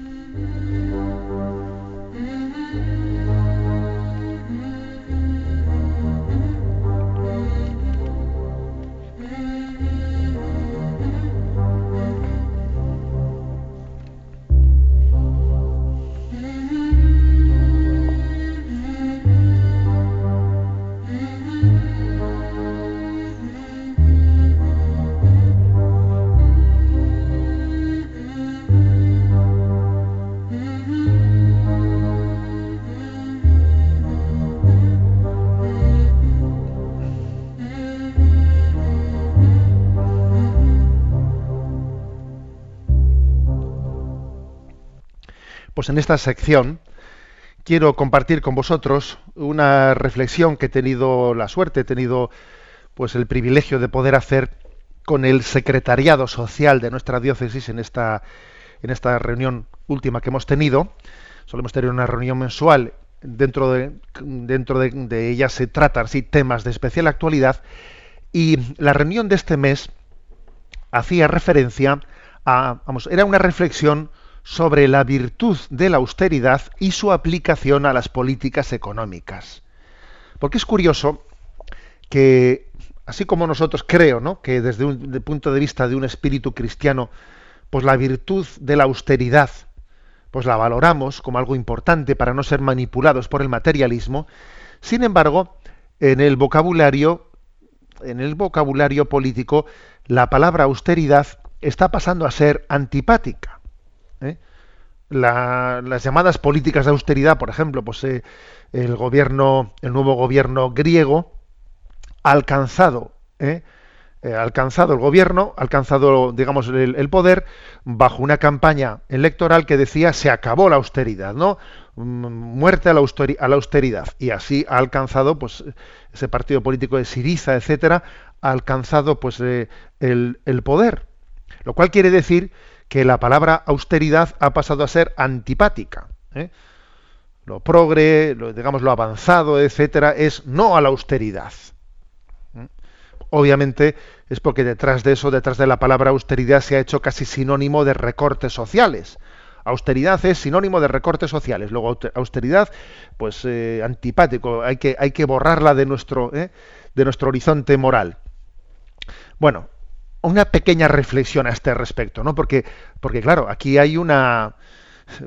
Pues en esta sección quiero compartir con vosotros una reflexión que he tenido la suerte, he tenido pues el privilegio de poder hacer con el secretariado social de nuestra diócesis en esta en esta reunión última que hemos tenido. Solemos tener una reunión mensual dentro de dentro de, ella se tratan así temas de especial actualidad y la reunión de este mes hacía referencia a vamos era una reflexión sobre la virtud de la austeridad y su aplicación a las políticas económicas. Porque es curioso que, así como nosotros creo, ¿no? que desde un punto de vista de un espíritu cristiano, pues la virtud de la austeridad, pues la valoramos como algo importante para no ser manipulados por el materialismo, sin embargo, en el vocabulario, en el vocabulario político, la palabra austeridad está pasando a ser antipática. Las llamadas políticas de austeridad, por ejemplo, pues eh, el gobierno, el nuevo gobierno griego alcanzado, ¿eh? Eh, alcanzado el gobierno, alcanzado, digamos, el, poder bajo una campaña electoral que decía se acabó la austeridad, ¿no? Mm, muerte a la, austeridad. Y así ha alcanzado, pues, ese partido político de Siriza, etcétera, ha alcanzado, pues, el poder. Lo cual quiere decir que la palabra austeridad ha pasado a ser antipática. ¿eh? Lo progre, lo, digamos, lo avanzado, etcétera, es no a la austeridad obviamente es porque detrás de eso, detrás de la palabra austeridad, se ha hecho casi sinónimo de recortes sociales. Austeridad es sinónimo de recortes sociales. Luego austeridad, pues eh, antipático, hay que, hay que borrarla de nuestro, eh, de nuestro horizonte moral. Bueno, una pequeña reflexión a este respecto, ¿no? Porque, porque claro, aquí hay una,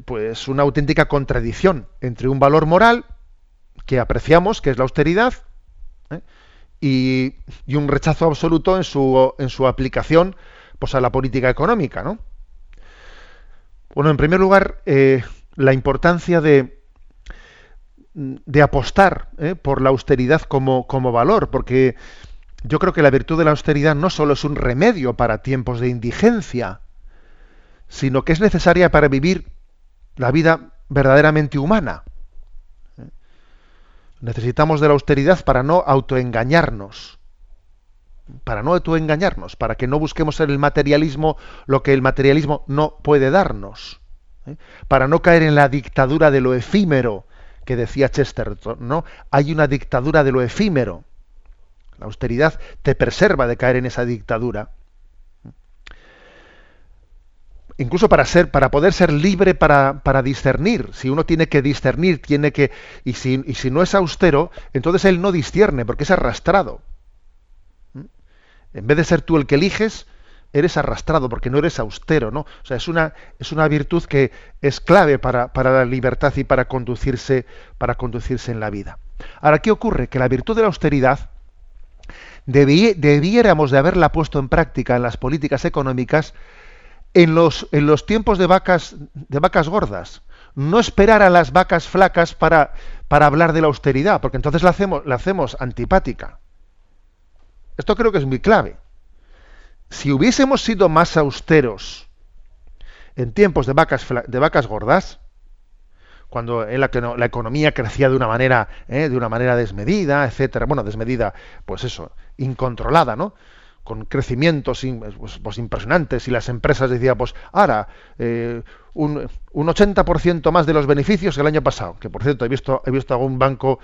pues una auténtica contradicción entre un valor moral que apreciamos, que es la austeridad, ¿eh? y, un rechazo absoluto en su, en su aplicación pues, a la política económica. ¿no? Bueno, en primer lugar, eh, la importancia de, de apostar ¿eh? por la austeridad como, como valor, porque yo creo que la virtud de la austeridad no solo es un remedio para tiempos de indigencia, sino que es necesaria para vivir la vida verdaderamente humana. Necesitamos de la austeridad para no autoengañarnos. Para no autoengañarnos, para que no busquemos en el materialismo lo que el materialismo no puede darnos. ¿eh? Para no caer en la dictadura de lo efímero, que decía Chesterton, ¿no? Hay una dictadura de lo efímero. La austeridad te preserva de caer en esa dictadura incluso para ser, para poder ser libre para, para, discernir. Si uno tiene que discernir, tiene que. Y si, y si no es austero, entonces él no discierne, porque es arrastrado. En vez de ser tú el que eliges, eres arrastrado, porque no eres austero, ¿no? O sea, es una, es una virtud que es clave para, para la libertad y para conducirse, para conducirse en la vida. Ahora, ¿qué ocurre? Que la virtud de la austeridad debiéramos de haberla puesto en práctica en las políticas económicas en los, en los tiempos de vacas, de vacas gordas. No esperar a las vacas flacas para, para hablar de la austeridad, porque entonces la hacemos, la hacemos antipática. Esto creo que es muy clave. Si hubiésemos sido más austeros en tiempos de vacas, de vacas gordas, cuando la, la, economía crecía de una manera, ¿eh? de una manera desmedida, etcétera, bueno, desmedida, pues eso, incontrolada, ¿no? con crecimientos pues, pues, impresionantes y las empresas decían, pues ahora eh, un, un 80% más de los beneficios que el año pasado, que por cierto he visto, he visto algún banco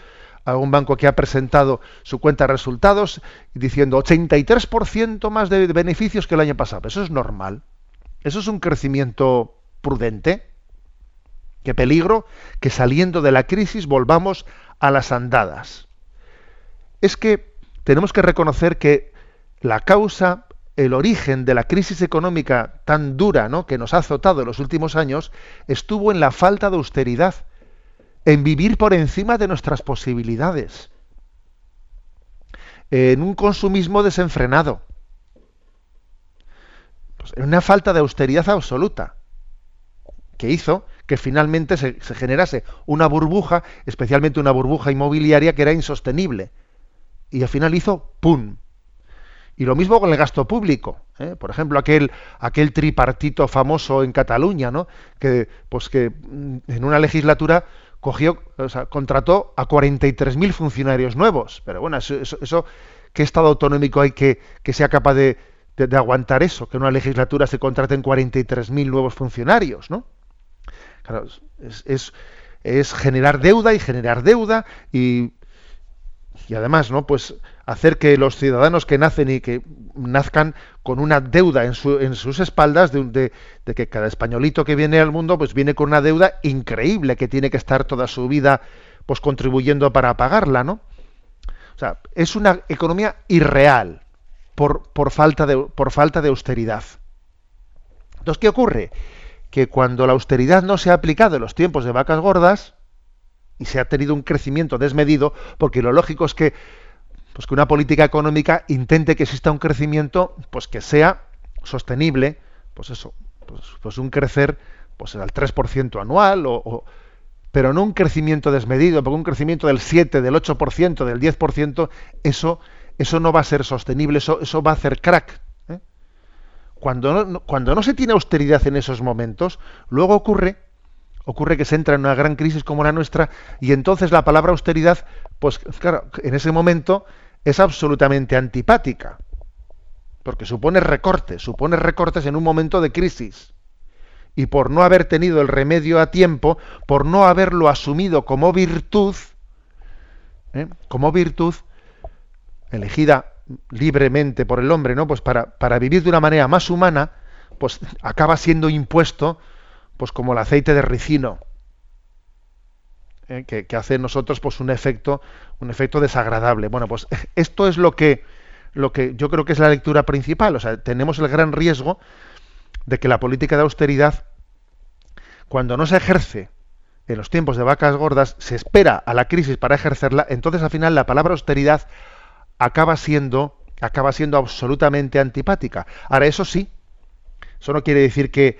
algún banco que ha presentado su cuenta de resultados diciendo 83% más de beneficios que el año pasado. Eso es normal. Eso es un crecimiento prudente. Qué peligro que saliendo de la crisis volvamos a las andadas. Es que tenemos que reconocer que la causa, el origen de la crisis económica tan dura ¿no? que nos ha azotado en los últimos años estuvo en la falta de austeridad, en vivir por encima de nuestras posibilidades, en un consumismo desenfrenado, pues en una falta de austeridad absoluta, que hizo que finalmente se, se generase una burbuja, especialmente una burbuja inmobiliaria que era insostenible. Y al final hizo ¡pum! Y lo mismo con el gasto público. ¿eh? Por ejemplo, aquel, aquel tripartito famoso en Cataluña, ¿no? que, pues que mm, en una legislatura cogió, o sea, contrató a 43.000 funcionarios nuevos. Pero bueno, eso, ¿qué Estado autonómico hay que, que sea capaz de, de, aguantar eso? Que en una legislatura se contraten 43.000 nuevos funcionarios, ¿no? Es, es, generar deuda y generar deuda y, y además, ¿no? Pues hacer que los ciudadanos que nacen y que nazcan con una deuda en, sus espaldas de, que cada españolito que viene al mundo pues viene con una deuda increíble que tiene que estar toda su vida pues contribuyendo para pagarla, ¿no? O sea, es una economía irreal por, por, falta, de, por falta de austeridad. Entonces, ¿qué ocurre? Que cuando la austeridad no se ha aplicado en los tiempos de vacas gordas, y se ha tenido un crecimiento desmedido, porque lo lógico es que pues que una política económica intente que exista un crecimiento pues que sea sostenible, pues eso, pues, pues un crecer pues al 3% anual o, pero no un crecimiento desmedido, porque un crecimiento del 7, del 8%, del 10%, eso eso no va a ser sostenible, eso, eso va a hacer crack. Cuando, no, cuando no se tiene austeridad en esos momentos, luego ocurre, ocurre que se entra en una gran crisis como la nuestra y entonces la palabra austeridad, pues claro, en ese momento es absolutamente antipática, porque supone recortes, supone recortes en un momento de crisis. Y por no haber tenido el remedio a tiempo, por no haberlo asumido como virtud, ¿eh? como virtud, elegida libremente por el hombre, ¿no? Pues para, para vivir de una manera más humana, pues acaba siendo impuesto, pues como el aceite de ricino, ¿eh? que, que, hace en nosotros pues un efecto, un efecto desagradable. Bueno, pues esto es lo que, lo que yo creo que es la lectura principal. O sea, tenemos el gran riesgo de que la política de austeridad, cuando no se ejerce en los tiempos de vacas gordas, se espera a la crisis para ejercerla, entonces al final la palabra austeridad acaba siendo, acaba siendo absolutamente antipática. Ahora, eso sí, eso no quiere decir que,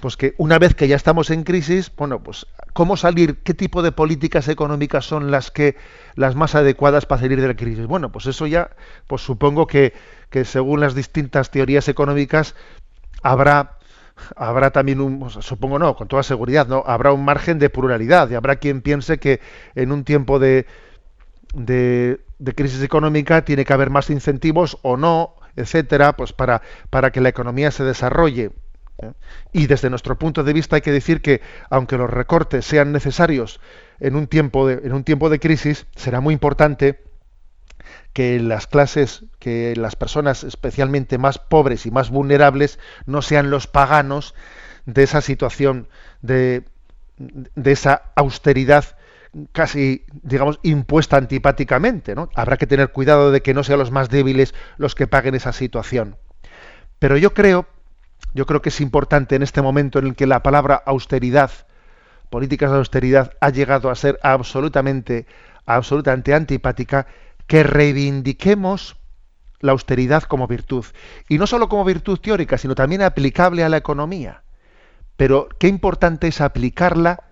pues que una vez que ya estamos en crisis, bueno, pues cómo salir, qué tipo de políticas económicas son las que las más adecuadas para salir de la crisis. Bueno, pues eso ya, pues supongo que, que según las distintas teorías económicas habrá habrá también un, supongo no, con toda seguridad, no, habrá un margen de pluralidad y habrá quien piense que en un tiempo de, de, de crisis económica tiene que haber más incentivos o no, etcétera, pues para, para que la economía se desarrolle. ¿eh? Y desde nuestro punto de vista hay que decir que aunque los recortes sean necesarios en un tiempo de, en un tiempo de crisis, será muy importante que las clases, que las personas especialmente más pobres y más vulnerables no sean los paganos de esa situación de, de esa austeridad casi, digamos, impuesta antipáticamente. ¿no? Habrá que tener cuidado de que no sean los más débiles los que paguen esa situación. Pero yo creo, yo creo que es importante en este momento en el que la palabra austeridad, políticas de austeridad, ha llegado a ser absolutamente, absolutamente antipática, que reivindiquemos la austeridad como virtud. Y no solo como virtud teórica, sino también aplicable a la economía. Pero qué importante es aplicarla,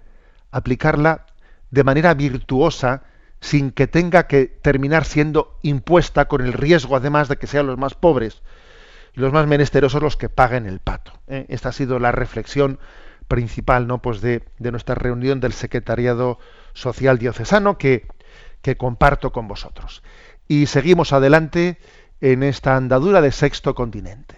aplicarla de manera virtuosa, sin que tenga que terminar siendo impuesta con el riesgo, además, de que sean los más pobres y los más menesterosos los que paguen el pato. ¿eh? Esta ha sido la reflexión principal ¿no? pues de, de nuestra reunión del Secretariado Social Diocesano, que que comparto con vosotros. Y seguimos adelante en esta andadura de sexto continente.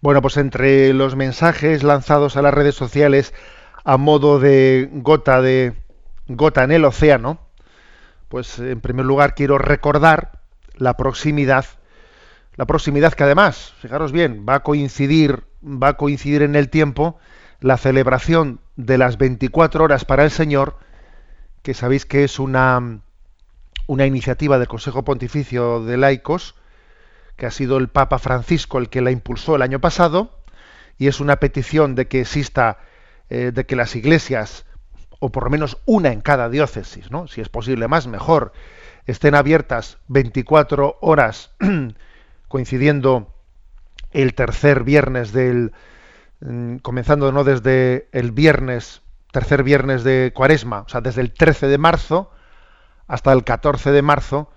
Bueno, pues entre los mensajes lanzados a las redes sociales a modo de gota de gota en el océano, pues en primer lugar quiero recordar la proximidad, la proximidad que además, fijaros bien, va a coincidir, va a coincidir en el tiempo la celebración de las 24 horas para el Señor, que sabéis que es una una iniciativa del Consejo Pontificio de Laicos, que ha sido el Papa Francisco el que la impulsó el año pasado, y es una petición de que exista, eh, de que las iglesias, o por lo menos una en cada diócesis, ¿no? si es posible más, mejor, estén abiertas 24 horas, coincidiendo el tercer viernes del, mm, comenzando no desde el viernes, tercer viernes de cuaresma, o sea, desde el 13 de marzo hasta el 14 de marzo,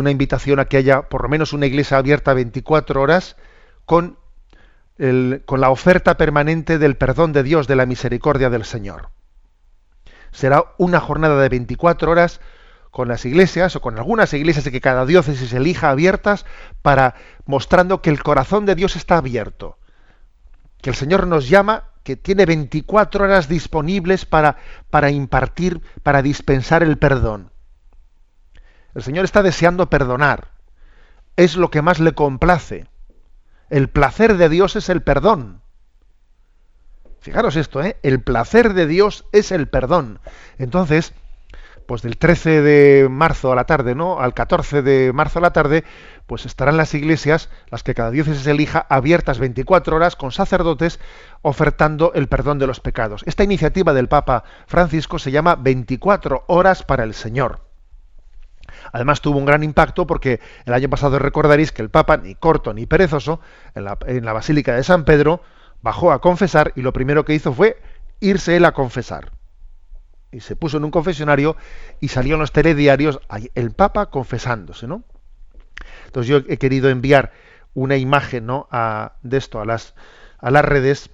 una invitación a que haya por lo menos una iglesia abierta 24 horas con, el, con la oferta permanente del perdón de Dios, de la misericordia del Señor. Será una jornada de 24 horas con las iglesias o con algunas iglesias de que cada diócesis elija abiertas para mostrando que el corazón de Dios está abierto. Que el Señor nos llama, que tiene 24 horas disponibles para, para impartir, para dispensar el perdón. El Señor está deseando perdonar. es lo que más le complace. El placer de Dios es el perdón. Fijaros esto, ¿eh? El placer de Dios es el perdón. Entonces, pues del 13 de marzo a la tarde, ¿no? Al 14 de marzo a la tarde, pues estarán las iglesias, las que cada diócesis elija, abiertas 24 horas con sacerdotes ofertando el perdón de los pecados. Esta iniciativa del Papa Francisco se llama 24 horas para el Señor. Además tuvo un gran impacto porque el año pasado recordaréis que el Papa, ni corto ni perezoso, en la, Basílica de San Pedro, bajó a confesar y lo primero que hizo fue irse él a confesar. Y se puso en un confesionario y salió en los telediarios el Papa confesándose, ¿no? Entonces yo he querido enviar una imagen ¿no? de esto a las, a las redes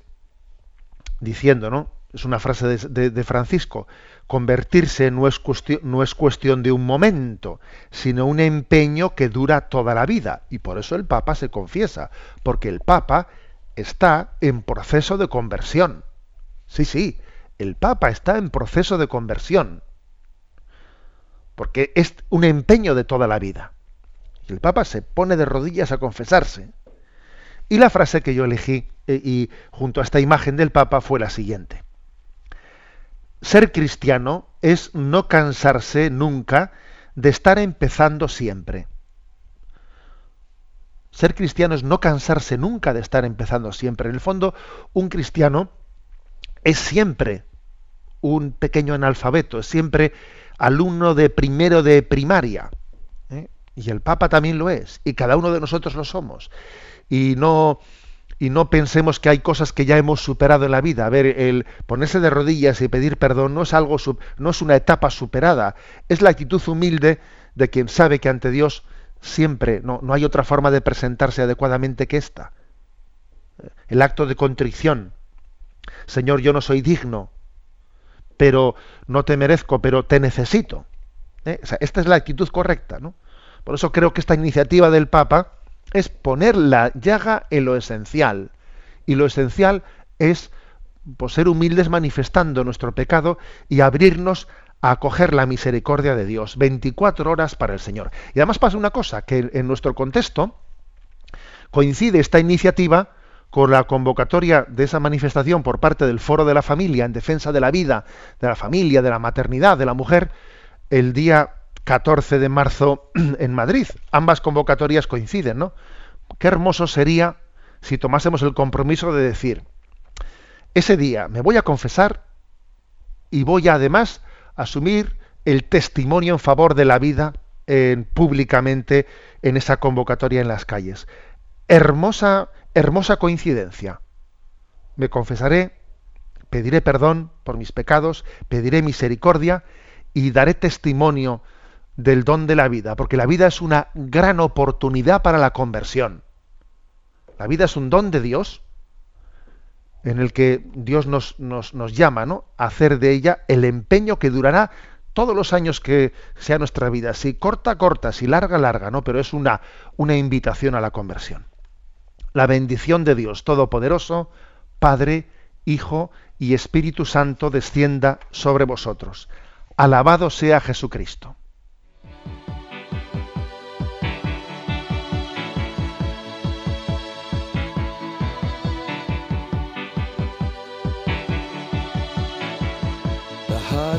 diciendo, ¿no? Es una frase de Francisco, Convertirse no es, cuestión, de un momento, sino un empeño que dura toda la vida. Y por eso el Papa se confiesa, porque el Papa está en proceso de conversión. Sí, sí, el Papa está en proceso de conversión. Porque es un empeño de toda la vida. Y el Papa se pone de rodillas a confesarse. Y la frase que yo elegí eh, y junto a esta imagen del Papa fue la siguiente ser cristiano es no cansarse nunca de estar empezando siempre. Ser cristiano es no cansarse nunca de estar empezando siempre. En el fondo, un cristiano es siempre un pequeño analfabeto, es siempre alumno de primero de primaria. ¿eh? Y el Papa también lo es, y cada uno de nosotros lo somos. Y no, y no pensemos que hay cosas que ya hemos superado en la vida. A ver, el ponerse de rodillas y pedir perdón no es algo no es una etapa superada, es la actitud humilde de quien sabe que ante Dios siempre no, no hay otra forma de presentarse adecuadamente que esta. El acto de contrición. Señor, yo no soy digno, pero no te merezco, pero te necesito. ¿Eh? esta es la actitud correcta, ¿no? Por eso creo que esta iniciativa del Papa es poner la llaga en lo esencial. Y lo esencial es pues, ser humildes manifestando nuestro pecado y abrirnos a acoger la misericordia de Dios. 24 horas para el Señor. Y además pasa una cosa, que en nuestro contexto coincide esta iniciativa con la convocatoria de esa manifestación por parte del Foro de la Familia en defensa de la vida, de la familia, de la maternidad, de la mujer, el día 14 de marzo en Madrid. Ambas convocatorias coinciden, ¿no? Qué hermoso sería si tomásemos el compromiso de decir, ese día me voy a confesar y voy a además asumir el testimonio en favor de la vida en, públicamente en esa convocatoria en las calles. Hermosa, hermosa coincidencia. Me confesaré, pediré perdón por mis pecados, pediré misericordia y daré testimonio del don de la vida, porque la vida es una gran oportunidad para la conversión. La vida es un don de Dios en el que Dios nos, llama ¿no? a hacer de ella el empeño que durará todos los años que sea nuestra vida. Si corta, corta, si larga, larga, ¿no? Pero es una, una invitación a la conversión. La bendición de Dios Todopoderoso, Padre, Hijo y Espíritu Santo descienda sobre vosotros. Alabado sea Jesucristo.